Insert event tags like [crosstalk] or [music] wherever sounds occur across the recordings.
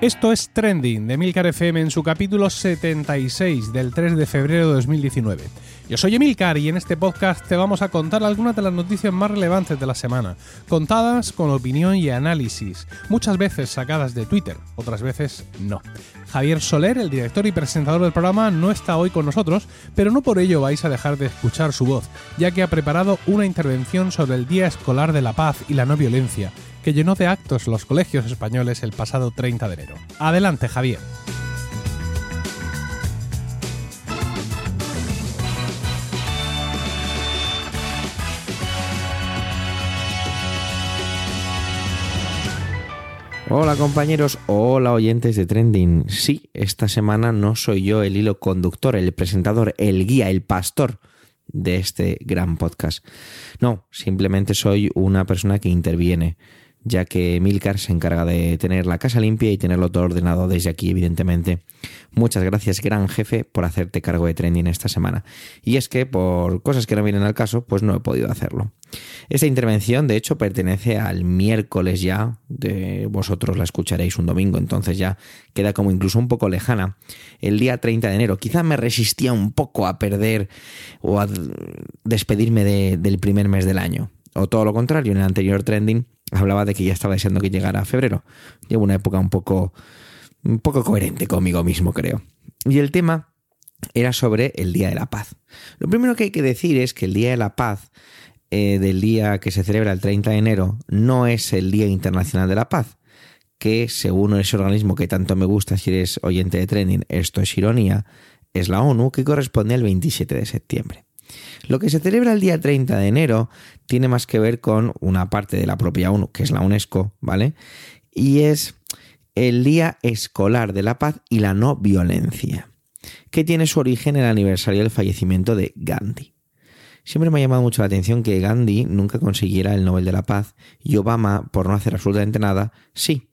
Esto es Trending de Milcar FM en su capítulo 76 del 3 de febrero de 2019. Yo soy Emilcar y en este podcast te vamos a contar algunas de las noticias más relevantes de la semana, contadas con opinión y análisis, muchas veces sacadas de Twitter, otras veces no. Javier Soler, el director y presentador del programa, no está hoy con nosotros, pero no por ello vais a dejar de escuchar su voz, ya que ha preparado una intervención sobre el Día Escolar de la Paz y la No Violencia, que llenó de actos los colegios españoles el pasado 30 de enero. Adelante, Javier. Hola compañeros, hola oyentes de Trending. Sí, esta semana no soy yo el hilo conductor, el presentador, el guía, el pastor de este gran podcast. No, simplemente soy una persona que interviene ya que Milcar se encarga de tener la casa limpia y tenerlo todo ordenado desde aquí, evidentemente. Muchas gracias, gran jefe, por hacerte cargo de trending esta semana. Y es que, por cosas que no vienen al caso, pues no he podido hacerlo. Esta intervención, de hecho, pertenece al miércoles ya, de vosotros la escucharéis un domingo, entonces ya queda como incluso un poco lejana. El día 30 de enero, quizá me resistía un poco a perder o a despedirme del primer mes del año. O todo lo contrario, en el anterior trending hablaba de que ya estaba deseando que llegara febrero. Llevo una época un poco, un poco coherente conmigo mismo, creo. Y el tema era sobre el Día de la Paz. Lo primero que hay que decir es que el Día de la Paz, eh, del día que se celebra el 30 de enero, no es el Día Internacional de la Paz, que según ese organismo que tanto me gusta si eres oyente de training, esto es ironía, es la ONU, que corresponde al 27 de septiembre. Lo que se celebra el día 30 de enero tiene más que ver con una parte de la propia ONU, que es la UNESCO, ¿vale? Y es el Día Escolar de la Paz y la No Violencia, que tiene su origen en el aniversario del fallecimiento de Gandhi. Siempre me ha llamado mucho la atención que Gandhi nunca consiguiera el Nobel de la Paz y Obama, por no hacer absolutamente nada, sí.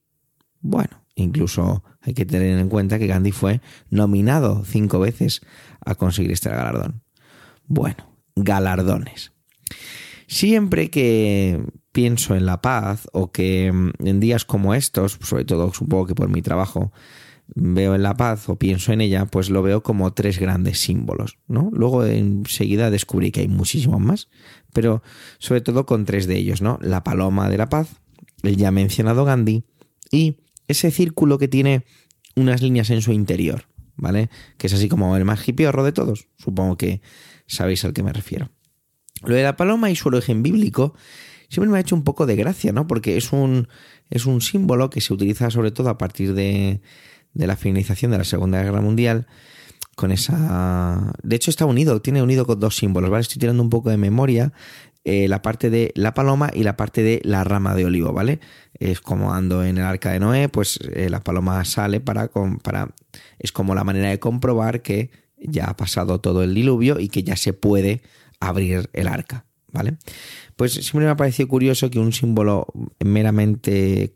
Bueno, incluso hay que tener en cuenta que Gandhi fue nominado cinco veces a conseguir este galardón. Bueno, galardones. Siempre que pienso en la paz o que mm, en días como estos, sobre todo supongo que por mi trabajo, veo en la paz o pienso en ella, pues lo veo como tres grandes símbolos, ¿no? Luego enseguida descubrí que hay muchísimos más, pero sobre todo con tres de ellos, ¿no? La paloma de la paz, el ya mencionado Gandhi y ese círculo que tiene unas líneas en su interior, ¿vale? Que es así como el más hipiorro de todos. Supongo que sabéis al que me refiero. Lo de la paloma y su origen bíblico siempre me ha hecho un poco de gracia, ¿no? Porque es un, es un símbolo que se utiliza sobre todo a partir de, de la finalización de la Segunda Guerra Mundial con esa... De hecho está unido, tiene unido con dos símbolos, ¿vale? Estoy tirando un poco de memoria. Eh, la parte de la paloma y la parte de la rama de olivo, ¿vale? Es como ando en el arca de Noé, pues eh, la paloma sale para, para... Es como la manera de comprobar que ya ha pasado todo el diluvio y que ya se puede abrir el arca, ¿vale? Pues siempre me ha parecido curioso que un símbolo meramente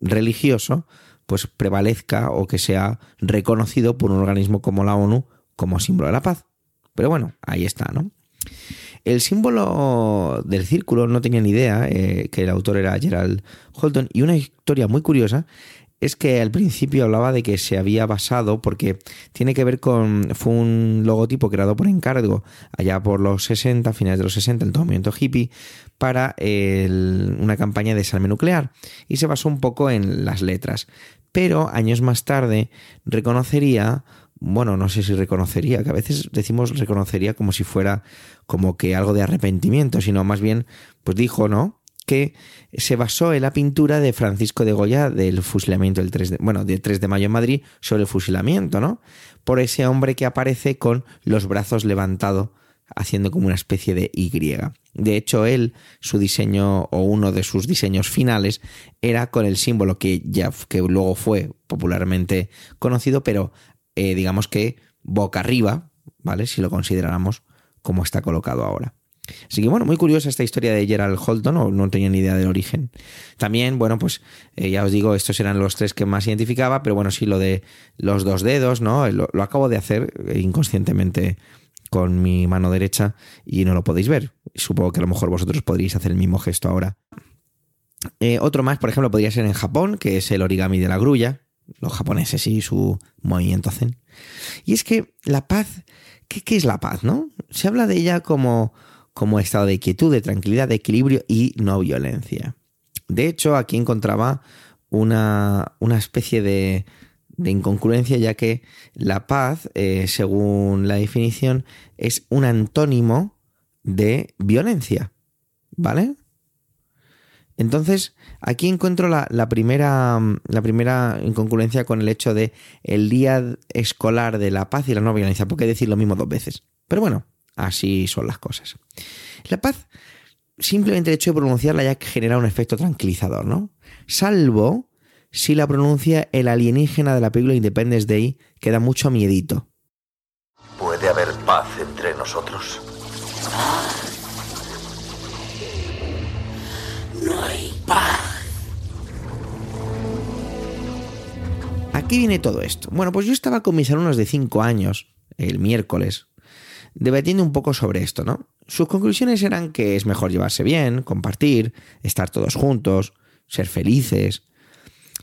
religioso pues prevalezca o que sea reconocido por un organismo como la ONU como símbolo de la paz. Pero bueno, ahí está, ¿no? El símbolo del círculo no tenía ni idea eh, que el autor era Gerald Holton y una historia muy curiosa es que al principio hablaba de que se había basado, porque tiene que ver con, fue un logotipo creado por encargo allá por los 60, finales de los 60, el movimiento hippie, para una campaña de desarme nuclear. Y se basó un poco en las letras. Pero años más tarde reconocería, bueno, no sé si reconocería, que a veces decimos reconocería como si fuera como que algo de arrepentimiento, sino más bien, pues dijo, ¿no? Que se basó en la pintura de Francisco de Goya del fusilamiento del 3 de, bueno, del 3 de mayo en Madrid sobre el fusilamiento, ¿no? Por ese hombre que aparece con los brazos levantados haciendo como una especie de Y. De hecho, él, su diseño o uno de sus diseños finales era con el símbolo que ya que luego fue popularmente conocido, pero eh, digamos que boca arriba, ¿vale? Si lo consideráramos como está colocado ahora. Así que bueno, muy curiosa esta historia de Gerald Holton, no, no tenía ni idea del origen. También, bueno, pues eh, ya os digo, estos eran los tres que más identificaba, pero bueno, sí, lo de los dos dedos, ¿no? Lo, acabo de hacer eh, inconscientemente con mi mano derecha y no lo podéis ver. Supongo que a lo mejor vosotros podríais hacer el mismo gesto ahora. Eh, otro más, por ejemplo, podría ser en Japón, que es el origami de la grulla, los japoneses y su movimiento zen. Y es que la paz, ¿qué, qué es la paz, no? Se habla de ella como, como estado de quietud, de tranquilidad, de equilibrio y no violencia. De hecho, aquí encontraba una, una especie de, de, incongruencia, ya que la paz, eh, según la definición, es un antónimo de violencia. ¿Vale? Entonces, aquí encuentro la, la, primera, la primera incongruencia con el hecho de el día escolar de la paz y la no violencia. ¿Por qué decir lo mismo dos veces? Pero bueno, así son las cosas. La paz, simplemente el hecho de pronunciarla ya genera un efecto tranquilizador, ¿no? Salvo si la pronuncia el alienígena de la película Independence Day, que da mucho miedito. ¿Puede haber paz entre nosotros? No hay paz. ¿A qué viene todo esto? Bueno, pues yo estaba con mis alumnos de 5 años, el miércoles, debatiendo un poco sobre esto, ¿no? Sus conclusiones eran que es mejor llevarse bien, compartir, estar todos juntos, ser felices.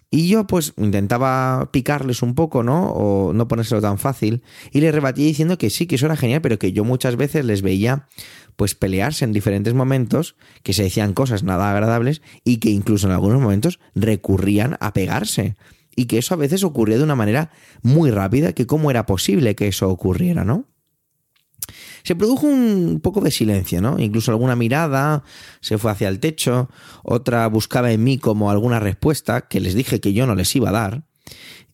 Y yo pues intentaba picarles un poco, ¿no? O no ponérselo tan fácil. Y les rebatí diciendo que sí, que eso era genial, pero que yo muchas veces les veía pues pelearse en diferentes momentos, que se decían cosas nada agradables y que incluso en algunos momentos recurrían a pegarse. Y que eso a veces ocurría de una manera muy rápida, que cómo era posible que eso ocurriera, ¿no? Se produjo un poco de silencio, ¿no? Incluso alguna mirada se fue hacia el techo, otra buscaba en mí como alguna respuesta que les dije que yo no les iba a dar.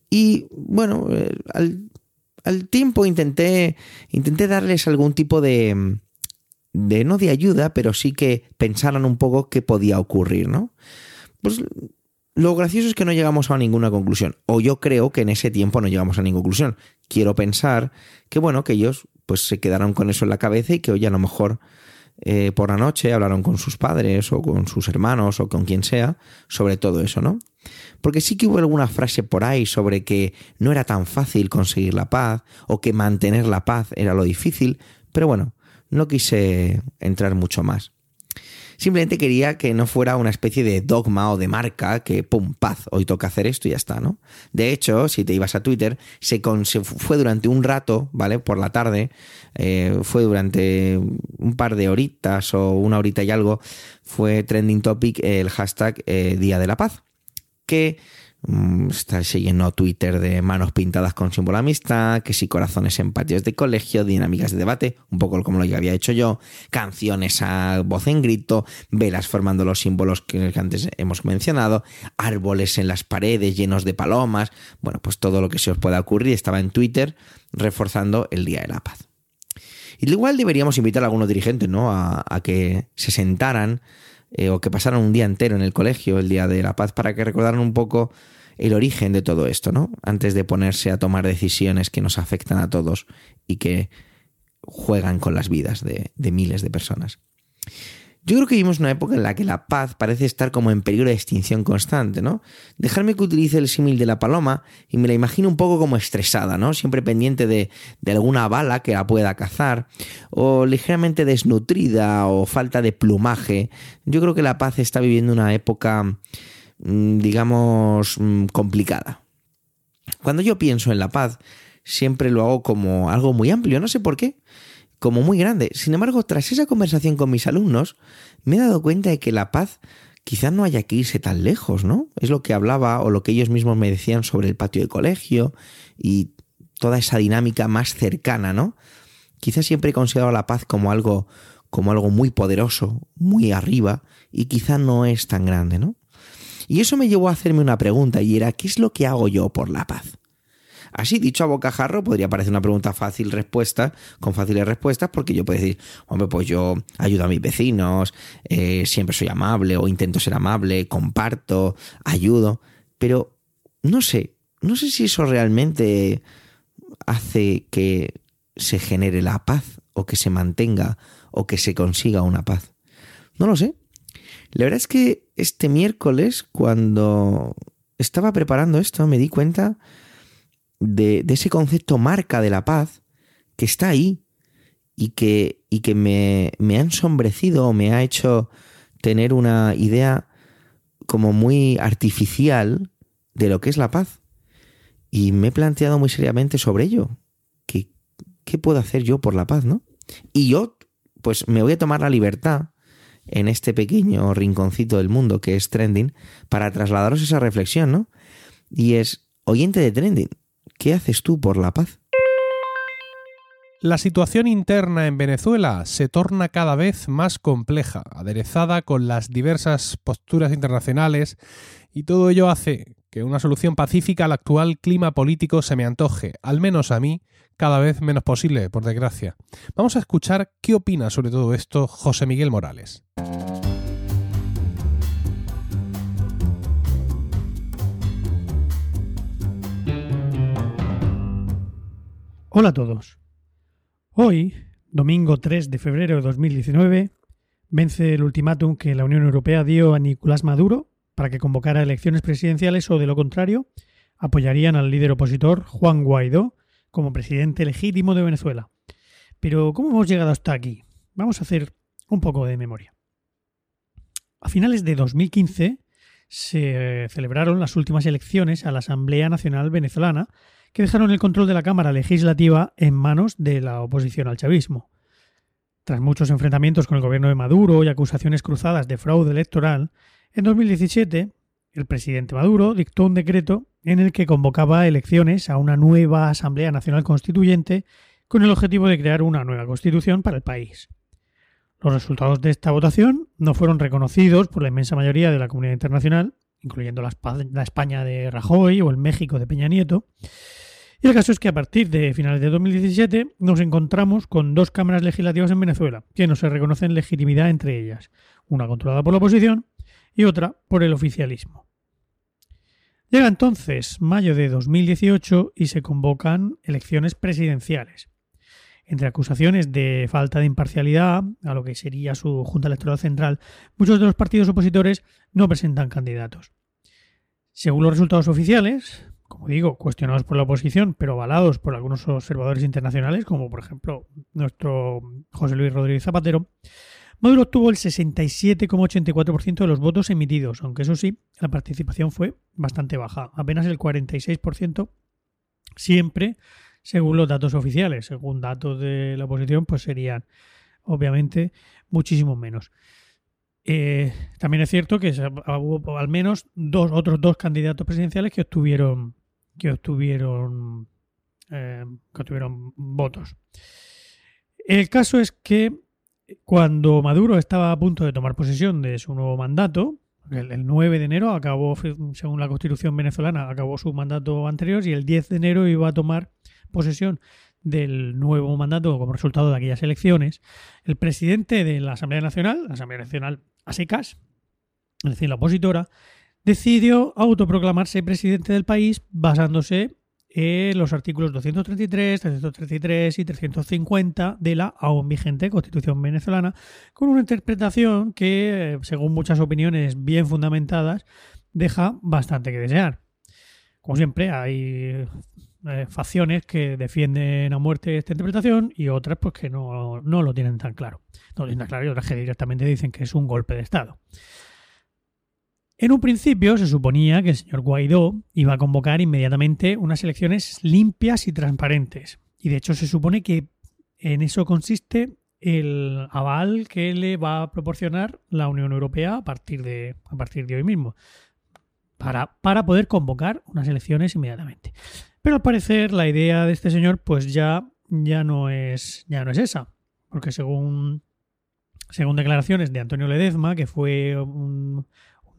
Y bueno, eh, al, al tiempo intenté, intenté darles algún tipo de, de, no de ayuda, pero sí que pensaran un poco qué podía ocurrir, ¿no? Pues lo gracioso es que no llegamos a ninguna conclusión, o yo creo que en ese tiempo no llegamos a ninguna conclusión. Quiero pensar que bueno, que ellos pues se quedaron con eso en la cabeza y que hoy a lo mejor eh, por la noche hablaron con sus padres o con sus hermanos o con quien sea sobre todo eso, ¿no? Porque sí que hubo alguna frase por ahí sobre que no era tan fácil conseguir la paz o que mantener la paz era lo difícil, pero bueno, no quise entrar mucho más. Simplemente quería que no fuera una especie de dogma o de marca que, pum, paz, hoy toca hacer esto y ya está, ¿no? De hecho, si te ibas a Twitter, se, fue durante un rato, ¿vale? Por la tarde, eh, fue durante un par de horitas o una horita y algo, fue trending topic el hashtag eh, Día de la Paz, que Mm, está siguiendo Twitter de manos pintadas con símbolo de amistad, que si corazones en patios de colegio, dinámicas de debate, un poco como lo que había hecho yo, canciones a voz en grito, velas formando los símbolos que antes hemos mencionado, árboles en las paredes llenos de palomas, bueno, pues todo lo que se os pueda ocurrir estaba en Twitter reforzando el Día de la Paz. Igual deberíamos invitar a algunos dirigentes, ¿no? A que se sentaran eh, o que pasaran un día entero en el colegio, el Día de la Paz, para que recordaran un poco el origen de todo esto, ¿no? Antes de ponerse a tomar decisiones que nos afectan a todos y que juegan con las vidas de miles de personas. Yo creo que vivimos una época en la que la paz parece estar como en peligro de extinción constante, ¿no? Dejarme que utilice el símil de la paloma y me la imagino un poco como estresada, ¿no? Siempre pendiente de, de, alguna bala que la pueda cazar, o ligeramente desnutrida o falta de plumaje. Yo creo que la paz está viviendo una época, mm, digamos, mm, complicada. Cuando yo pienso en la paz, siempre lo hago como algo muy amplio, no sé por qué como muy grande. Sin embargo, tras esa conversación con mis alumnos, me he dado cuenta de que la paz quizás no haya que irse tan lejos, ¿no? Es lo que hablaba o lo que ellos mismos me decían sobre el patio de colegio y toda esa dinámica más cercana, ¿no? Quizás siempre he considerado la paz como algo como algo muy poderoso, muy arriba y quizá no es tan grande, ¿no? Y eso me llevó a hacerme una pregunta y era ¿qué es lo que hago yo por la paz? Así, dicho a bocajarro, podría parecer una pregunta fácil respuesta, con fáciles respuestas, porque yo puedo decir, hombre, pues yo ayudo a mis vecinos, eh, siempre soy amable o intento ser amable, comparto, ayudo, pero no sé, no sé si eso realmente hace que se genere la paz o que se mantenga o que se consiga una paz. No lo sé. La verdad es que este miércoles, cuando estaba preparando esto, me di cuenta de, ese concepto marca de la paz que está ahí y que, y que me, me ha ensombrecido o me ha hecho tener una idea como muy artificial de lo que es la paz. Y me he planteado muy seriamente sobre ello. ¿Qué, qué puedo hacer yo por la paz, no? Y yo, pues me voy a tomar la libertad en este pequeño rinconcito del mundo que es Trending para trasladaros esa reflexión, ¿no? Y es, oyente de Trending, ¿qué haces tú por la paz? La situación interna en Venezuela se torna cada vez más compleja, aderezada con las diversas posturas internacionales, y todo ello hace que una solución pacífica al actual clima político se me antoje, al menos a mí, cada vez menos posible, por desgracia. Vamos a escuchar qué opina sobre todo esto José Miguel Morales. Hola a todos. Hoy, domingo 3 de febrero de 2019, vence el ultimátum que la Unión Europea dio a Nicolás Maduro para que convocara elecciones presidenciales o, de lo contrario, apoyarían al líder opositor Juan Guaidó como presidente legítimo de Venezuela. Pero, ¿cómo hemos llegado hasta aquí? Vamos a hacer un poco de memoria. A finales de 2015 se celebraron las últimas elecciones a la Asamblea Nacional Venezolana que dejaron el control de la Cámara Legislativa en manos de la oposición al chavismo. Tras muchos enfrentamientos con el gobierno de Maduro y acusaciones cruzadas de fraude electoral, en 2017 el presidente Maduro dictó un decreto en el que convocaba elecciones a una nueva Asamblea Nacional Constituyente con el objetivo de crear una nueva constitución para el país. Los resultados de esta votación no fueron reconocidos por la inmensa mayoría de la comunidad internacional, incluyendo la, España de Rajoy o el México de Peña Nieto, y el caso es que a partir de finales de 2017 nos encontramos con dos cámaras legislativas en Venezuela, que no se reconocen legitimidad entre ellas, una controlada por la oposición y otra por el oficialismo. Llega entonces mayo de 2018 y se convocan elecciones presidenciales. Entre acusaciones de falta de imparcialidad a lo que sería su Junta Electoral Central, muchos de los partidos opositores no presentan candidatos. Según los resultados oficiales, como digo, cuestionados por la oposición, pero avalados por algunos observadores internacionales, como por ejemplo nuestro José Luis Rodríguez Zapatero, Maduro obtuvo el 67,84% de los votos emitidos, aunque eso sí, la participación fue bastante baja, apenas el 46%, siempre según los datos oficiales. Según datos de la oposición, pues serían obviamente muchísimo menos. Eh, también es cierto que hubo al menos dos otros dos candidatos presidenciales que obtuvieron que obtuvieron, eh, que obtuvieron votos. El caso es que cuando Maduro estaba a punto de tomar posesión de su nuevo mandato, el, 9 de enero acabó, según la constitución venezolana, acabó su mandato anterior y el 10 de enero iba a tomar posesión del nuevo mandato como resultado de aquellas elecciones, el presidente de la Asamblea Nacional, la Asamblea Nacional a es decir, la opositora, decidió autoproclamarse presidente del país basándose en los artículos 233, 333 y 350 de la aún vigente Constitución venezolana, con una interpretación que, según muchas opiniones bien fundamentadas, deja bastante que desear. Como siempre, hay eh, facciones que defienden a muerte esta interpretación y otras pues que no, no lo tienen tan claro. No lo tienen tan claro y otras que directamente dicen que es un golpe de Estado. En un principio se suponía que el señor Guaidó iba a convocar inmediatamente unas elecciones limpias y transparentes. Y de hecho se supone que en eso consiste el aval que le va a proporcionar la Unión Europea a partir de, a partir de hoy mismo. Para, para poder convocar unas elecciones inmediatamente. Pero al parecer la idea de este señor pues ya, ya, no, es, ya no es esa. Porque según, según declaraciones de Antonio Ledezma, que fue un,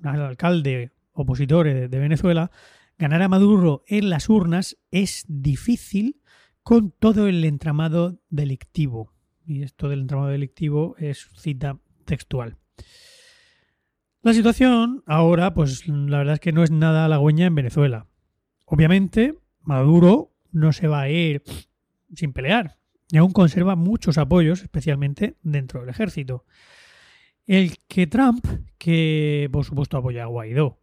al alcalde opositor de, Venezuela, ganar a Maduro en las urnas es difícil con todo el entramado delictivo. Y esto del entramado delictivo es cita textual. La situación ahora, pues la verdad es que no es nada halagüeña en Venezuela. Obviamente, Maduro no se va a ir sin pelear y aún conserva muchos apoyos, especialmente dentro del ejército. El que Trump, que por supuesto apoya a Guaidó,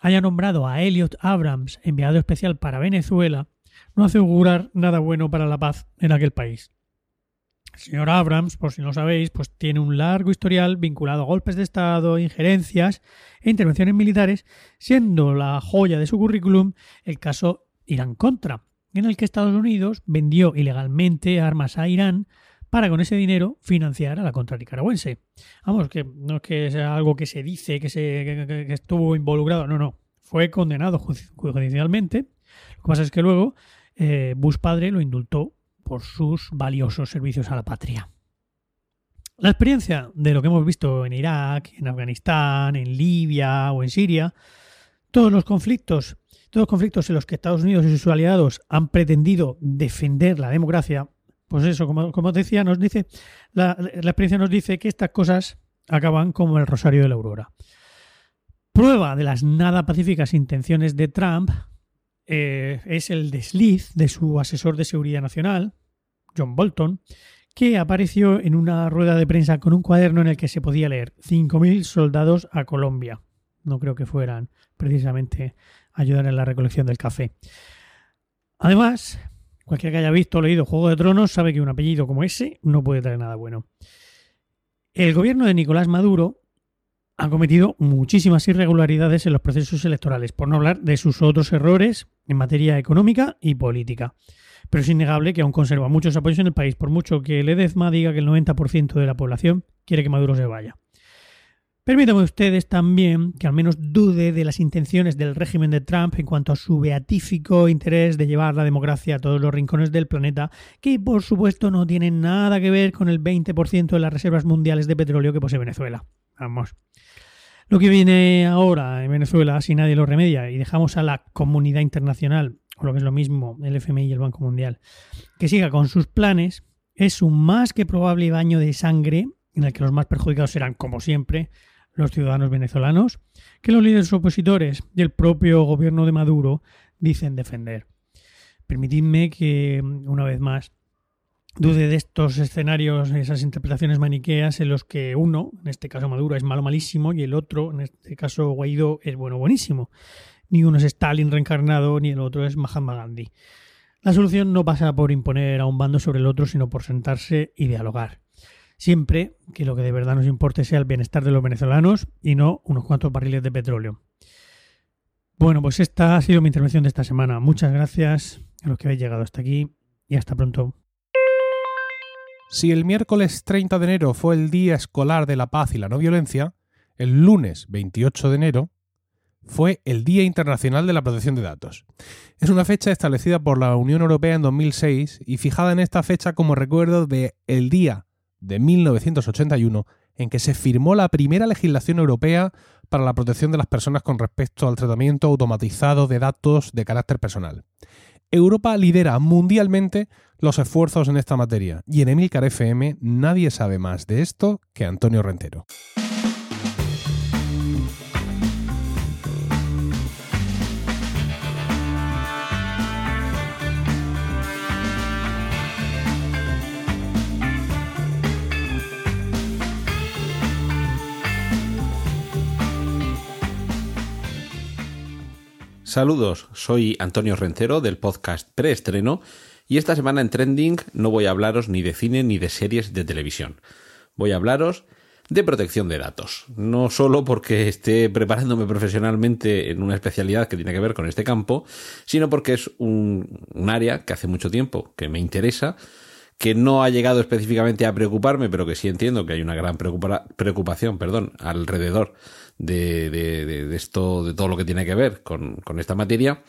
haya nombrado a Elliot Abrams enviado especial para Venezuela, no hace augurar nada bueno para la paz en aquel país. El señor Abrams, por si no lo sabéis, pues tiene un largo historial vinculado a golpes de Estado, injerencias e intervenciones militares, siendo la joya de su currículum el caso Irán Contra, en el que Estados Unidos vendió ilegalmente armas a Irán para con ese dinero financiar a la contra nicaragüense. Vamos, que no es que sea algo que se dice que, se, estuvo involucrado, no, no, fue condenado judicialmente. Lo que pasa es que luego eh, Bush padre lo indultó por sus valiosos servicios a la patria. La experiencia de lo que hemos visto en Irak, en Afganistán, en Libia o en Siria, todos los conflictos, todos los conflictos en los que Estados Unidos y sus aliados han pretendido defender la democracia, pues eso, como, como decía, nos dice, la, experiencia nos dice que estas cosas acaban como el rosario de la aurora. Prueba de las nada pacíficas intenciones de Trump eh, es el desliz de su asesor de seguridad nacional, John Bolton, que apareció en una rueda de prensa con un cuaderno en el que se podía leer 5.000 soldados a Colombia. No creo que fueran precisamente ayudar en la recolección del café. Además, cualquiera que haya visto o leído Juego de Tronos sabe que un apellido como ese no puede traer nada bueno. El gobierno de Nicolás Maduro ha cometido muchísimas irregularidades en los procesos electorales, por no hablar de sus otros errores en materia económica y política pero es innegable que aún conserva muchos apoyos en el país, por mucho que Ledezma diga que el 90% de la población quiere que Maduro se vaya. Permítanme ustedes también que al menos dude de las intenciones del régimen de Trump en cuanto a su beatífico interés de llevar la democracia a todos los rincones del planeta, que por supuesto no tiene nada que ver con el 20% de las reservas mundiales de petróleo que posee Venezuela. Vamos. Lo que viene ahora en Venezuela, si nadie lo remedia, y dejamos a la comunidad internacional o lo que es lo mismo, el FMI y el Banco Mundial, que siga con sus planes, es un más que probable baño de sangre en el que los más perjudicados serán, como siempre, los ciudadanos venezolanos, que los líderes opositores y el propio gobierno de Maduro dicen defender. Permitidme que, una vez más, dude de estos escenarios, esas interpretaciones maniqueas en los que uno, en este caso Maduro, es malo malísimo y el otro, en este caso Guaidó, es bueno buenísimo ni uno es Stalin reencarnado, ni el otro es Mahatma Gandhi. La solución no pasa por imponer a un bando sobre el otro, sino por sentarse y dialogar. Siempre que lo que de verdad nos importe sea el bienestar de los venezolanos y no unos cuantos barriles de petróleo. Bueno, pues esta ha sido mi intervención de esta semana. Muchas gracias a los que habéis llegado hasta aquí y hasta pronto. Si el miércoles 30 de enero fue el Día Escolar de la Paz y la No Violencia, el lunes 28 de enero fue el Día Internacional de la Protección de Datos. Es una fecha establecida por la Unión Europea en 2006 y fijada en esta fecha como recuerdo de el día de 1981 en que se firmó la primera legislación europea para la protección de las personas con respecto al tratamiento automatizado de datos de carácter personal. Europa lidera mundialmente los esfuerzos en esta materia y en Emilcar FM nadie sabe más de esto que Antonio Rentero. Saludos, soy Antonio Rencero del podcast Preestreno y esta semana en Trending no voy a hablaros ni de cine ni de series de televisión. Voy a hablaros de protección de datos. No solo porque esté preparándome profesionalmente en una especialidad que tiene que ver con este campo, sino porque es un, área que hace mucho tiempo que me interesa que no ha llegado específicamente a preocuparme, pero que sí entiendo que hay una gran preocupación perdón, alrededor de, de, esto, de todo lo que tiene que ver con, con esta materia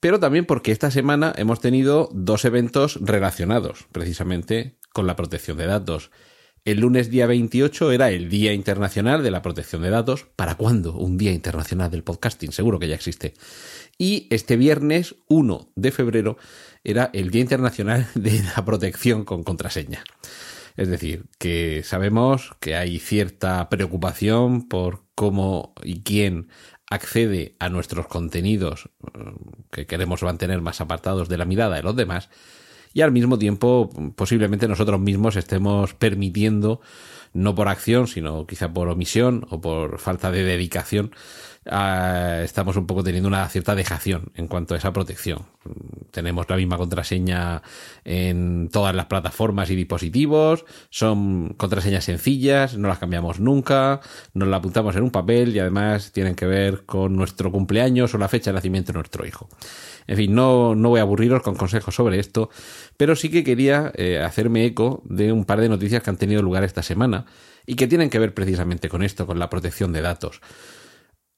pero también porque esta semana hemos tenido dos eventos relacionados precisamente con la protección de datos. El lunes día 28 era el Día Internacional de la Protección de Datos. ¿Para cuándo? Un Día Internacional del Podcasting, seguro que ya existe. Y este viernes 1 de febrero era el Día Internacional de la Protección con Contraseña. Es decir, que sabemos que hay cierta preocupación por cómo y quién accede a nuestros contenidos eh, que queremos mantener más apartados de la mirada de los demás y al mismo tiempo posiblemente nosotros mismos estemos permitiendo no por acción sino quizá por omisión o por falta de dedicación estamos un poco teniendo una cierta dejación en cuanto a esa protección tenemos la misma contraseña en todas las plataformas y dispositivos, son contraseñas sencillas, no las cambiamos nunca, nos la apuntamos en un papel y además tienen que ver con nuestro cumpleaños o la fecha de nacimiento de nuestro hijo. En fin, no, no voy a aburriros con consejos sobre esto, pero sí que quería eh, hacerme eco de un par de noticias que han tenido lugar esta semana y que tienen que ver precisamente con esto, con la protección de datos.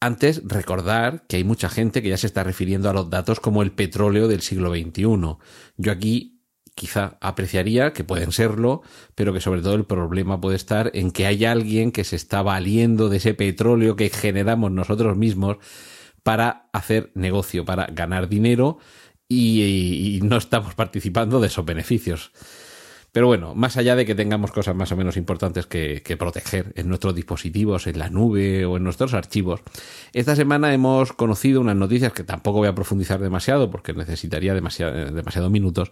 Antes, recordar que hay mucha gente que ya se está refiriendo a los datos como el petróleo del siglo XXI. Yo aquí quizá apreciaría que pueden serlo, pero que sobre todo el problema puede estar en que hay alguien que se está valiendo de ese petróleo que generamos nosotros mismos para hacer negocio, para ganar dinero y, y no estamos [laughs] participando de esos beneficios. Pero bueno, más allá de que tengamos cosas más o menos importantes que, proteger en nuestros dispositivos, en la nube o en nuestros archivos, esta semana hemos conocido unas noticias que tampoco voy a profundizar demasiado porque necesitaría demasiado, demasiado minutos,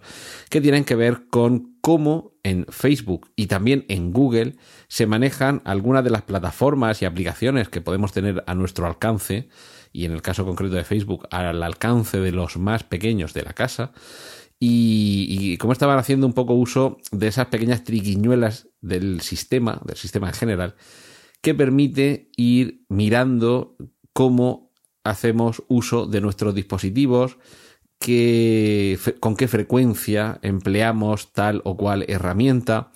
que tienen que ver con cómo en Facebook y también en Google se manejan algunas de las plataformas y aplicaciones que podemos tener a nuestro alcance, y en el caso concreto de Facebook, al alcance de los más pequeños de la casa, y, cómo estaban haciendo un poco uso de esas pequeñas triquiñuelas del sistema, del sistema en general, que permite ir mirando cómo hacemos uso de nuestros dispositivos, con qué frecuencia empleamos tal o cual herramienta,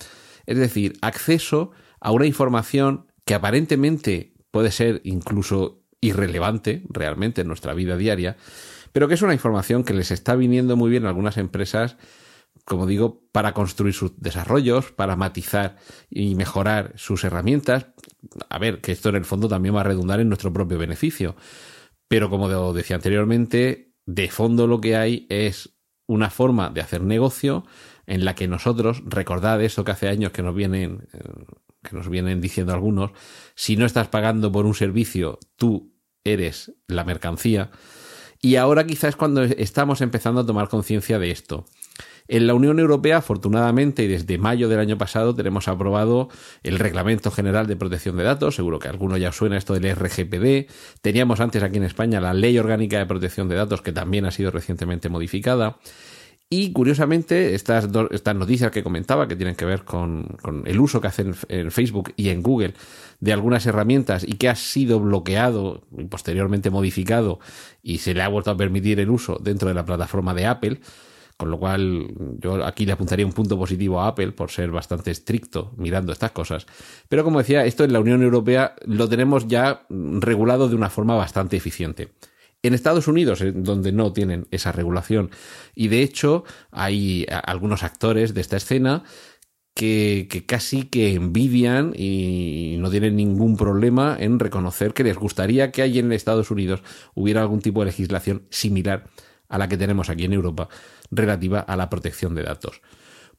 es decir, acceso a una información que aparentemente puede ser incluso irrelevante realmente en nuestra vida diaria, pero que es una información que les está viniendo muy bien a algunas empresas, como digo, para construir sus desarrollos, para matizar y mejorar sus herramientas. A ver, que esto en el fondo también va a redundar en nuestro propio beneficio. Pero como decía anteriormente, de fondo lo que hay es una forma de hacer negocio en la que nosotros, recordad eso que hace años que nos vienen, eh, que nos vienen diciendo algunos, si no estás pagando por un servicio, tú eres la mercancía. Y ahora quizás es cuando estamos empezando a tomar conciencia de esto. En la Unión Europea, afortunadamente, y desde mayo del año pasado, tenemos aprobado el Reglamento General de Protección de Datos. Seguro que a alguno ya suena esto del RGPD. Teníamos antes aquí en España la Ley Orgánica de Protección de Datos, que también ha sido recientemente modificada. Y curiosamente, estas, estas noticias que comentaba, que tienen que ver con, el uso que hacen en Facebook y en Google de algunas herramientas y que ha sido bloqueado y posteriormente modificado y se le ha vuelto a permitir el uso dentro de la plataforma de Apple, con lo cual yo aquí le apuntaría un punto positivo a Apple por ser bastante estricto mirando estas cosas. Pero como decía, esto en la Unión Europea lo tenemos ya regulado de una forma bastante eficiente en Estados Unidos, donde no tienen esa regulación. Y de hecho, hay algunos actores de esta escena que, casi que envidian y no tienen ningún problema en reconocer que les gustaría que allí en Estados Unidos hubiera algún tipo de legislación similar a la que tenemos aquí en Europa relativa a la protección de datos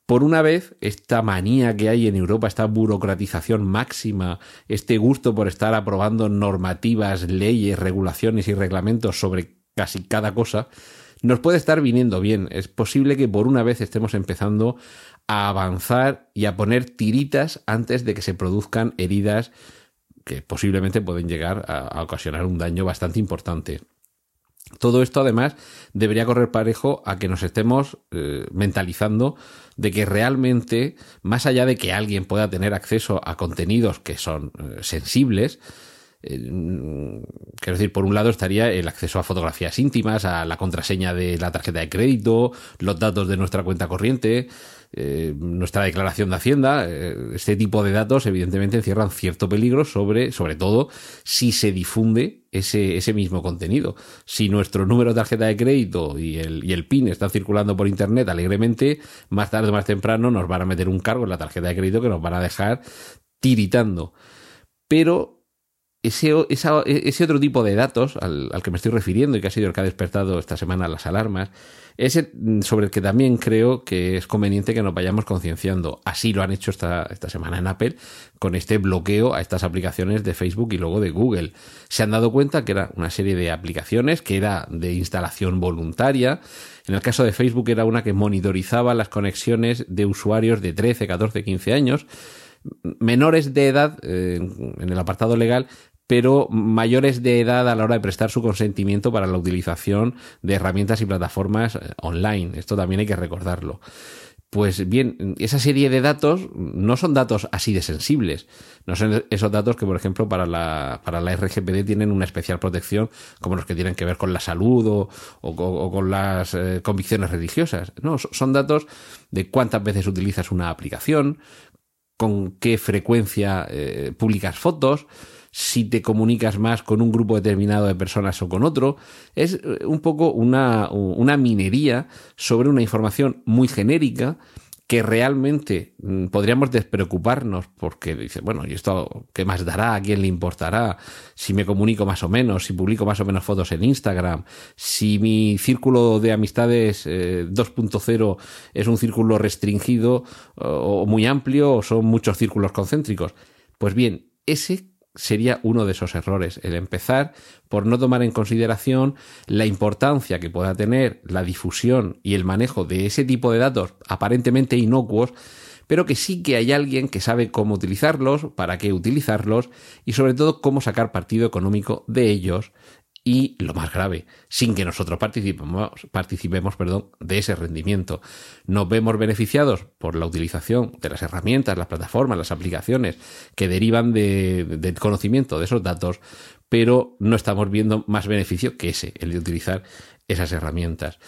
por una vez, esta manía que hay en Europa, esta burocratización máxima, este gusto por estar aprobando normativas, leyes, regulaciones y reglamentos sobre casi cada cosa, nos puede estar viniendo bien. Es posible que por una vez estemos empezando a avanzar y a poner tiritas antes de que se produzcan heridas que posiblemente pueden llegar a, ocasionar un daño bastante importante. Todo esto además debería correr parejo a que nos estemos eh, mentalizando de que realmente, más allá de que alguien pueda tener acceso a contenidos que son eh, sensibles, eh, quiero decir, por un lado estaría el acceso a fotografías íntimas, a la contraseña de la tarjeta de crédito, los datos de nuestra cuenta corriente, eh, nuestra declaración de Hacienda. este tipo de datos, evidentemente, encierran cierto peligro sobre, sobre todo, si se difunde ese, ese mismo contenido. Si nuestro número de tarjeta de crédito y el, y el PIN están circulando por Internet alegremente, más tarde o más temprano nos van a meter un cargo en la tarjeta de crédito que nos van a dejar tiritando. Pero ese, ese, otro tipo de datos al, que me estoy refiriendo y que ha sido el que ha despertado esta semana las alarmas, ese mm, sobre el que también creo que es conveniente que nos vayamos concienciando. Así lo han hecho esta, esta semana en Apple con este bloqueo a estas aplicaciones de Facebook y luego de Google. Se han dado cuenta que era una serie de aplicaciones que era de instalación voluntaria. En el caso de Facebook era una que monitorizaba las conexiones de usuarios de 13, 14, 15 años menores de edad, eh, en el apartado legal, pero mayores de edad a la hora de prestar su consentimiento para la utilización de herramientas y plataformas eh, online. Esto también hay que recordarlo. Pues bien, esa serie de datos no son datos así de sensibles. No son esos datos que, por ejemplo, para la, para la RGPD tienen una especial protección, como los que tienen que ver con la salud o, o, con las eh, convicciones religiosas. No, son datos de cuántas veces utilizas una aplicación, con qué frecuencia eh, publicas fotos, si te comunicas más con un grupo determinado de personas o con otro. Es eh, un poco una, una minería sobre una información muy genérica que realmente mm, podríamos despreocuparnos porque dice, bueno, ¿y esto qué más dará? ¿A quién le importará? Si me comunico más o menos, si publico más o menos fotos en Instagram, si mi círculo de amistades 2.0 eh, es un círculo restringido o muy amplio o son muchos círculos concéntricos. Pues bien, ese sería uno de esos errores, el empezar por no tomar en consideración la importancia que pueda tener la difusión y el manejo de ese tipo de datos aparentemente inocuos, pero que sí que hay alguien que sabe cómo utilizarlos, para qué utilizarlos y sobre todo cómo sacar partido económico de ellos y lo más grave, sin que nosotros participemos, participemos perdón, de ese rendimiento. Nos vemos beneficiados por la utilización de las herramientas, las plataformas, las aplicaciones que derivan del conocimiento de esos datos, pero no estamos viendo más beneficio que ese, el de utilizar esas herramientas.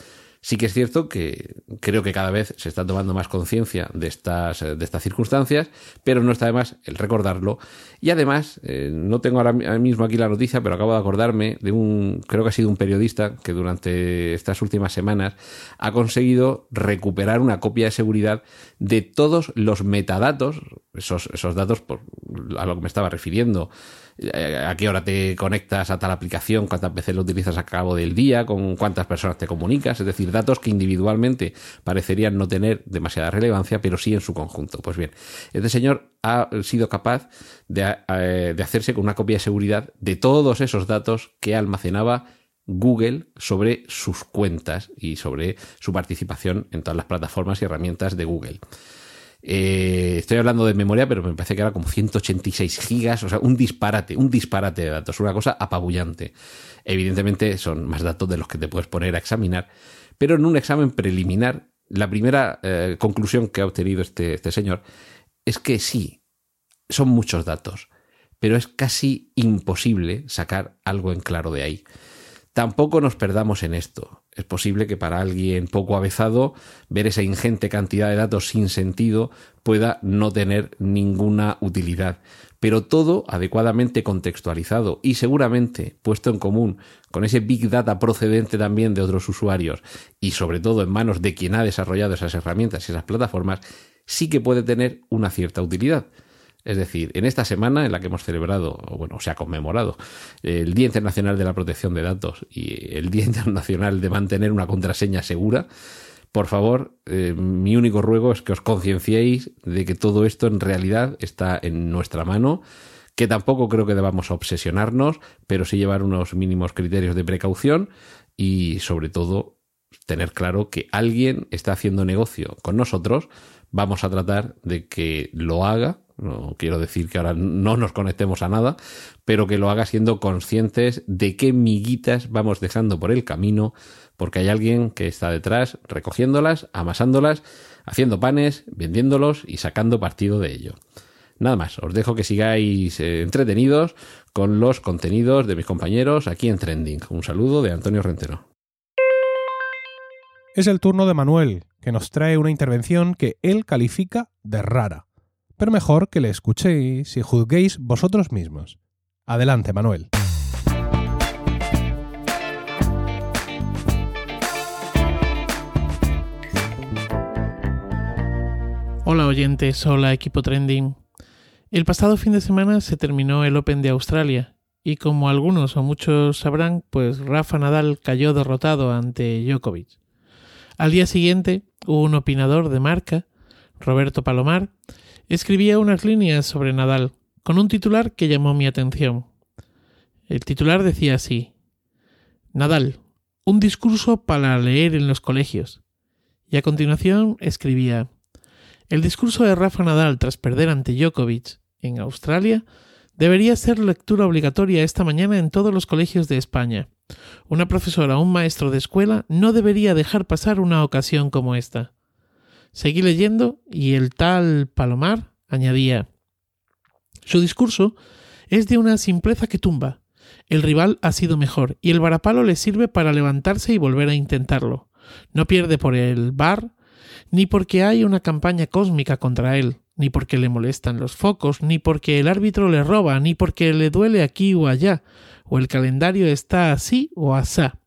Sí que es cierto que creo que cada vez se está tomando más conciencia de estas, de estas circunstancias, pero no está de más el recordarlo. Y además, eh, no tengo ahora mismo aquí la noticia, pero acabo de acordarme de un, creo que ha sido un periodista que durante estas últimas semanas ha conseguido recuperar una copia de seguridad de todos los metadatos, esos, esos datos por, a lo que me estaba refiriendo, eh, a qué hora te conectas a tal aplicación, cuántas veces lo utilizas a cabo del día, con cuántas personas te comunicas, es decir, datos que individualmente parecerían no tener demasiada relevancia, pero sí en su conjunto. Pues bien, este señor ha sido capaz de, eh, de hacerse con una copia de seguridad de todos esos datos que almacenaba Google sobre sus cuentas y sobre su participación en todas las plataformas y herramientas de Google. Eh, estoy hablando de memoria, pero me parece que era como 186 gigas, o sea, un disparate, un disparate de datos, una cosa apabullante. Evidentemente son más datos de los que te puedes poner a examinar, pero en un examen preliminar, la primera eh, conclusión que ha obtenido este, este señor es que sí, son muchos datos, pero es casi imposible sacar algo en claro de ahí. Tampoco nos perdamos en esto. Es posible que para alguien poco avezado ver esa ingente cantidad de datos sin sentido pueda no tener ninguna utilidad, pero todo adecuadamente contextualizado y seguramente puesto en común con ese big data procedente también de otros usuarios y sobre todo en manos de quien ha desarrollado esas herramientas y esas plataformas, sí que puede tener una cierta utilidad. Es decir, en esta semana en la que hemos celebrado, o bueno, se ha conmemorado el Día Internacional de la Protección de Datos y el Día Internacional de mantener una contraseña segura, por favor, eh, mi único ruego es que os concienciéis de que todo esto en realidad está en nuestra mano, que tampoco creo que debamos obsesionarnos, pero sí llevar unos mínimos criterios de precaución y sobre todo tener claro que alguien está haciendo negocio con nosotros, vamos a tratar de que lo haga no quiero decir que ahora no nos conectemos a nada, pero que lo haga siendo conscientes de qué miguitas vamos dejando por el camino, porque hay alguien que está detrás recogiéndolas, amasándolas, haciendo panes, vendiéndolos y sacando partido de ello. Nada más, os dejo que sigáis eh, entretenidos con los contenidos de mis compañeros aquí en Trending. Un saludo de Antonio Rentero. Es el turno de Manuel, que nos trae una intervención que él califica de rara pero mejor que le escuchéis y juzguéis vosotros mismos. Adelante, Manuel. Hola oyentes, hola equipo trending. El pasado fin de semana se terminó el Open de Australia y como algunos o muchos sabrán, pues Rafa Nadal cayó derrotado ante Djokovic. Al día siguiente un opinador de marca, Roberto Palomar, escribía unas líneas sobre Nadal, con un titular que llamó mi atención. El titular decía así Nadal, un discurso para leer en los colegios. Y a continuación escribía El discurso de Rafa Nadal tras perder ante Djokovic en Australia debería ser lectura obligatoria esta mañana en todos los colegios de España. Una profesora o un maestro de escuela no debería dejar pasar una ocasión como esta. Seguí leyendo y el tal Palomar añadía Su discurso es de una simpleza que tumba. El rival ha sido mejor y el varapalo le sirve para levantarse y volver a intentarlo. No pierde por el bar, ni porque hay una campaña cósmica contra él, ni porque le molestan los focos, ni porque el árbitro le roba, ni porque le duele aquí o allá, o el calendario está así o asá.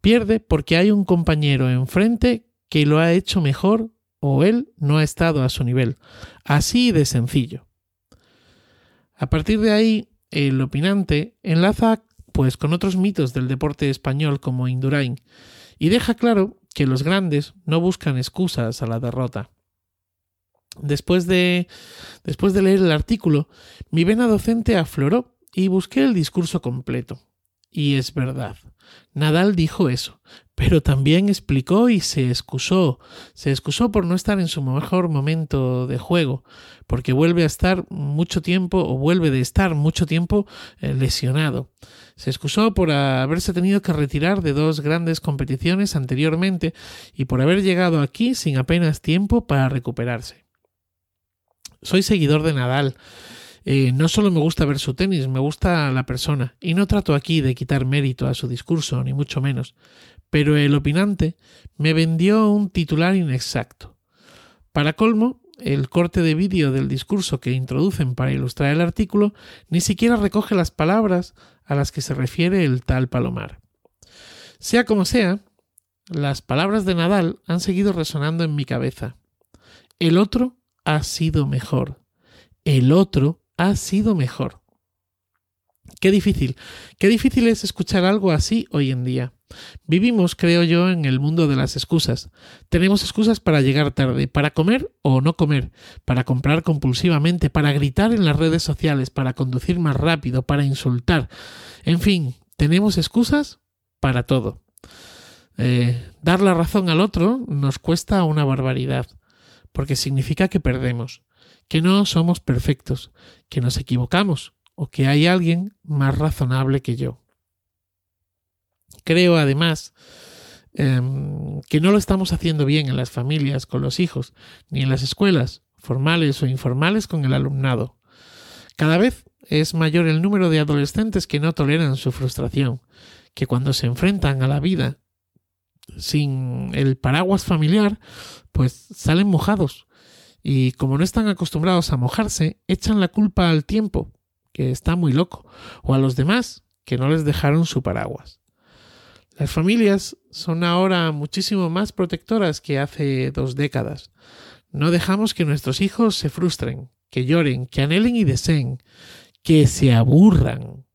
Pierde porque hay un compañero enfrente que lo ha hecho mejor o él no ha estado a su nivel. Así de sencillo. A partir de ahí, el opinante enlaza pues con otros mitos del deporte español como Indurain y deja claro que los grandes no buscan excusas a la derrota. Después de, después de leer el artículo, mi vena docente afloró y busqué el discurso completo. Y es verdad. Nadal dijo eso, pero también explicó y se excusó. Se excusó por no estar en su mejor momento de juego, porque vuelve a estar mucho tiempo o vuelve de estar mucho tiempo eh, lesionado. Se excusó por haberse tenido que retirar de dos grandes competiciones anteriormente y por haber llegado aquí sin apenas tiempo para recuperarse. Soy seguidor de Nadal eh, no solo me gusta ver su tenis, me gusta la persona. Y no trato aquí de quitar mérito a su discurso, ni mucho menos. Pero el opinante me vendió un titular inexacto. Para colmo, el corte de vídeo del discurso que introducen para ilustrar el artículo ni siquiera recoge las palabras a las que se refiere el tal Palomar. Sea como sea, las palabras de Nadal han seguido resonando en mi cabeza. El otro ha sido mejor. El otro ha sido mejor. Qué difícil, qué difícil es escuchar algo así hoy en día. Vivimos, creo yo, en el mundo de las excusas. Tenemos excusas para llegar tarde, para comer o no comer, para comprar compulsivamente, para gritar en las redes sociales, para conducir más rápido, para insultar. En fin, tenemos excusas para todo. Eh, dar la razón al otro nos cuesta una barbaridad, porque significa que perdemos que no somos perfectos, que nos equivocamos o que hay alguien más razonable que yo. Creo además em, que no lo estamos haciendo bien en las familias con los hijos, ni en las escuelas, formales o informales con el alumnado. Cada vez es mayor el número de adolescentes que no toleran su frustración, que cuando se enfrentan a la vida sin el paraguas familiar, pues salen mojados y como no están acostumbrados a mojarse, echan la culpa al tiempo, que está muy loco, o a los demás, que no les dejaron su paraguas. Las familias son ahora muchísimo más protectoras que hace dos décadas. No dejamos que nuestros hijos se frustren, que lloren, que anhelen y deseen, que se aburran.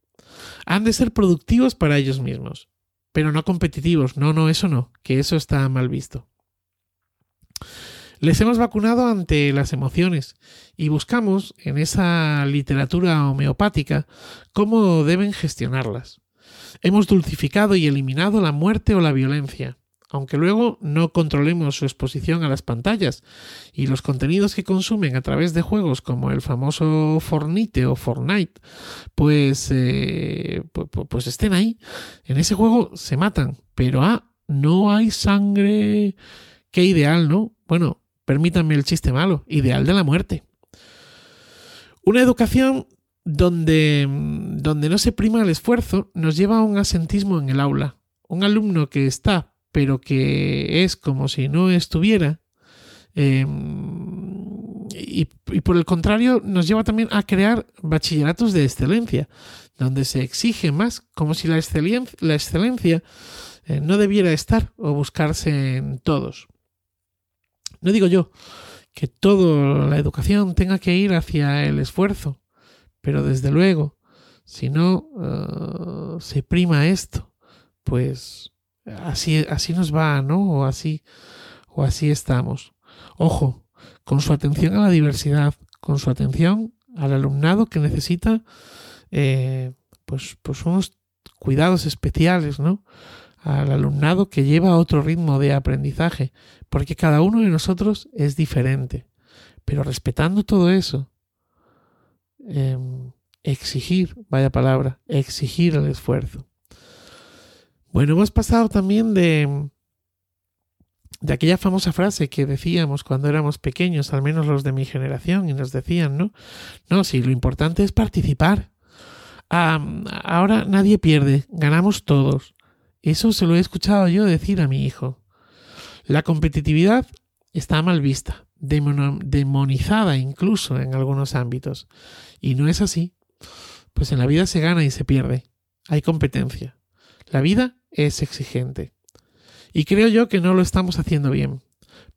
Han de ser productivos para ellos mismos, pero no competitivos. No, no, eso no, que eso está mal visto. Les hemos vacunado ante las emociones y buscamos en esa literatura homeopática cómo deben gestionarlas. Hemos dulcificado y eliminado la muerte o la violencia, aunque luego no controlemos su exposición a las pantallas y los contenidos que consumen a través de juegos como el famoso Fornite o Fortnite, pues, eh, pues, estén ahí. En ese juego se matan, pero ah, no hay sangre. Qué ideal, ¿no? Bueno, permítanme el chiste malo, ideal de la muerte. Una educación donde, donde no se prima el esfuerzo nos lleva a un asentismo en el aula. Un alumno que está, pero que es como si no estuviera, em, y, por el contrario nos lleva también a crear bachilleratos de excelencia, donde se exige más, como si la excelencia, la excelencia eh, no debiera estar o buscarse en todos. No digo yo que toda la educación tenga que ir hacia el esfuerzo, pero desde luego, si no eh, se prima esto, pues así, así nos va, ¿no? O así, o así estamos. Ojo, con su atención a la diversidad, con su atención al alumnado que necesita eh, pues, pues unos cuidados especiales, ¿no? Al alumnado que lleva otro ritmo de aprendizaje, porque cada uno de nosotros es diferente. Pero respetando todo eso, em, exigir, vaya palabra, exigir el esfuerzo. Bueno, hemos pasado también de, de aquella famosa frase que decíamos cuando éramos pequeños, al menos los de mi generación, y nos decían, ¿no? No, sí, lo importante es participar. ahora nadie pierde, ganamos todos. Eso se lo he escuchado yo decir a mi hijo. La competitividad está mal vista, demonizada incluso en algunos ámbitos. Y no es así. Pues en la vida se gana y se pierde. Hay competencia. La vida es exigente. Y creo yo que no lo estamos haciendo bien.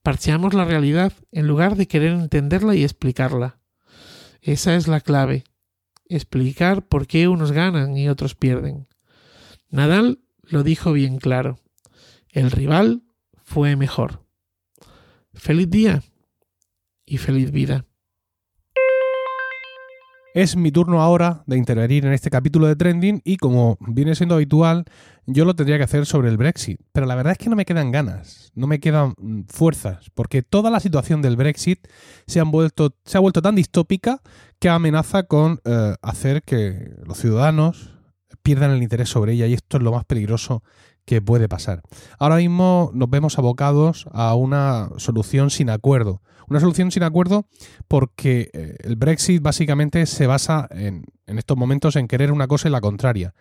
Parcheamos la realidad en lugar de querer entenderla y explicarla. Esa es la clave. Explicar por qué unos ganan y otros pierden. Nadal lo dijo bien claro. El rival fue mejor. Feliz día y feliz vida. Es mi turno ahora de intervenir en este capítulo de Trending y como viene siendo habitual, yo lo tendría que hacer sobre el Brexit. Pero la verdad es que no me quedan ganas, no me quedan mm, fuerzas, porque toda la situación del Brexit se, han vuelto, se ha vuelto tan distópica que amenaza con eh, hacer que los ciudadanos pierdan el interés sobre ella y esto es lo más peligroso que puede pasar. Ahora mismo nos vemos abocados a una solución sin acuerdo. Una solución sin acuerdo porque eh, el Brexit básicamente se basa en, en estos momentos en querer una cosa y la contraria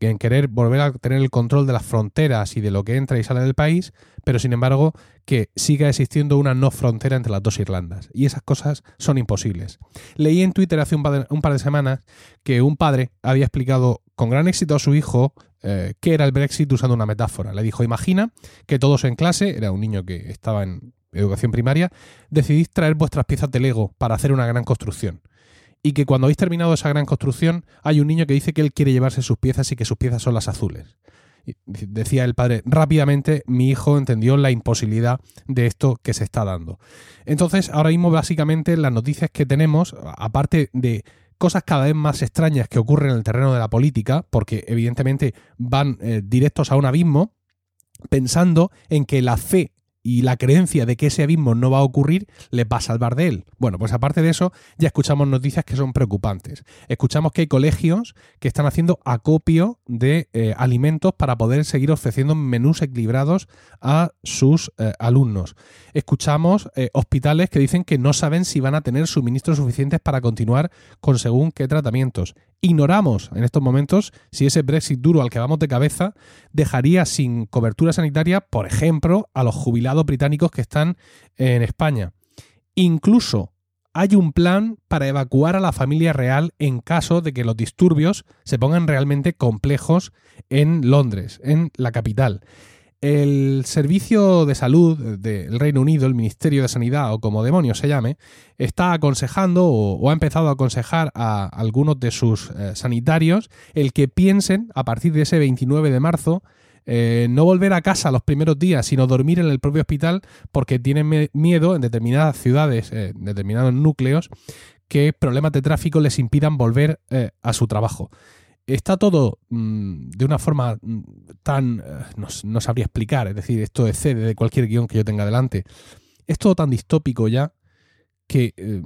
en querer volver a tener el control de las fronteras y de lo que entra y sale del país, pero sin embargo que siga existiendo una no frontera entre las dos Irlandas. Y esas cosas son imposibles. Leí en Twitter hace un par de, semanas que un padre había explicado con gran éxito a su hijo eh, qué era el Brexit usando una metáfora. Le dijo, imagina que todos en clase, era un niño que estaba en educación primaria, decidís traer vuestras piezas de Lego para hacer una gran construcción. Y que cuando habéis terminado esa gran construcción hay un niño que dice que él quiere llevarse sus piezas y que sus piezas son las azules. decía el padre, rápidamente mi hijo entendió la imposibilidad de esto que se está dando. Entonces, ahora mismo básicamente las noticias que tenemos, aparte de cosas cada vez más extrañas que ocurren en el terreno de la política, porque evidentemente van eh, directos a un abismo, pensando en que la fe y la creencia de que ese abismo no va a ocurrir le va a salvar de él. Bueno, pues aparte de eso, ya escuchamos noticias que son preocupantes. Escuchamos que hay colegios que están haciendo acopio de eh, alimentos para poder seguir ofreciendo menús equilibrados a sus eh, alumnos. Escuchamos eh, hospitales que dicen que no saben si van a tener suministros suficientes para continuar con según qué tratamientos. Ignoramos en estos momentos si ese Brexit duro al que vamos de cabeza dejaría sin cobertura sanitaria, por ejemplo, a los jubilados británicos que están en España. Incluso hay un plan para evacuar a la familia real en caso de que los disturbios se pongan realmente complejos en Londres, en la capital. El Servicio de Salud del Reino Unido, el Ministerio de Sanidad o como demonios se llame, está aconsejando o, ha empezado a aconsejar a algunos de sus eh, sanitarios el que piensen a partir de ese 29 de marzo eh, no volver a casa los primeros días, sino dormir en el propio hospital porque tienen miedo en determinadas ciudades, eh, en determinados núcleos, que problemas de tráfico les impidan volver a su trabajo está todo mm, de una forma mm, tan... Eh, no, sabría explicar, es decir, esto excede de cualquier guion que yo tenga delante. Es todo tan distópico ya que eh,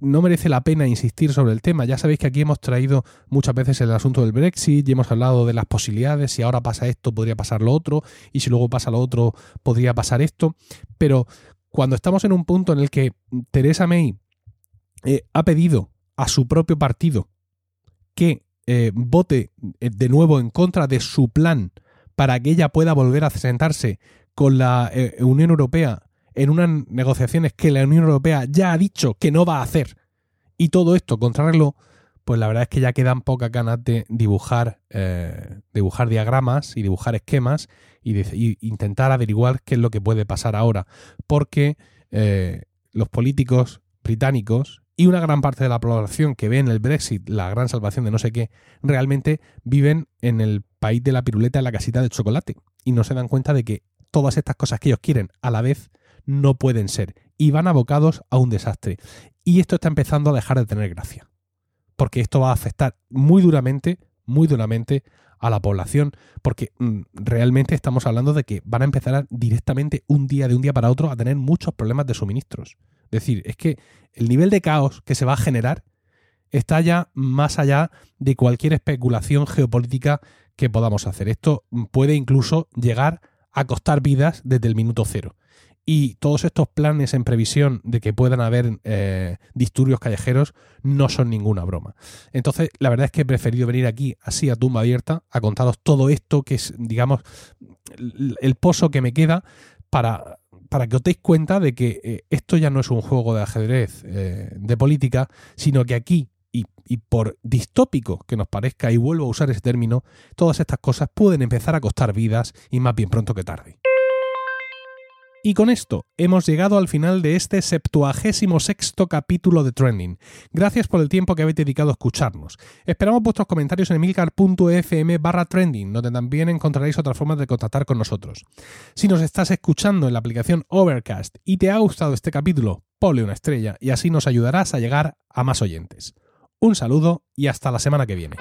no merece la pena insistir sobre el tema. Ya sabéis que aquí hemos traído muchas veces el asunto del Brexit y hemos hablado de las posibilidades, si ahora pasa esto podría pasar lo otro y si luego pasa lo otro podría pasar esto. Pero cuando estamos en un punto en el que Teresa May eh, ha pedido a su propio partido que eh, vote eh, de nuevo en contra de su plan para que ella pueda volver a sentarse con la eh, Unión Europea en unas negociaciones que la Unión Europea ya ha dicho que no va a hacer, y todo esto contrarlo, pues la verdad es que ya quedan pocas ganas de dibujar, dibujar diagramas y dibujar esquemas y, intentar averiguar qué es lo que puede pasar ahora, porque los políticos británicos y una gran parte de la población que ve en el Brexit la gran salvación de no sé qué, realmente viven en el país de la piruleta en la casita de chocolate y no se dan cuenta de que todas estas cosas que ellos quieren a la vez no pueden ser y van abocados a un desastre. Y esto está empezando a dejar de tener gracia, porque esto va a afectar muy duramente, muy duramente a la población, porque mm, realmente estamos hablando de que van a empezar directamente un día de un día para otro a tener muchos problemas de suministros. Es decir, es que el nivel de caos que se va a generar está ya más allá de cualquier especulación geopolítica que podamos hacer. Esto puede incluso llegar a costar vidas desde el minuto cero. Y todos estos planes en previsión de que puedan haber eh, disturbios callejeros no son ninguna broma. Entonces, la verdad es que he preferido venir aquí así a tumba abierta a contaros todo esto que es, digamos, el pozo que me queda para, para que os deis cuenta de que eh, esto ya no es un juego de ajedrez eh, de política, sino que aquí y, y, por distópico que nos parezca, y vuelvo a usar ese término, todas estas cosas pueden empezar a costar vidas y más bien pronto que tarde. Y con esto hemos llegado al final de este 76 capítulo de Trending. Gracias por el tiempo que habéis dedicado a escucharnos. Esperamos vuestros comentarios en emilcar.fm barra trending, donde también encontraréis otras formas de contactar con nosotros. Si nos estás escuchando en la aplicación Overcast y te ha gustado este capítulo, ponle una estrella y así nos ayudarás a llegar a más oyentes. Un saludo y hasta la semana que viene.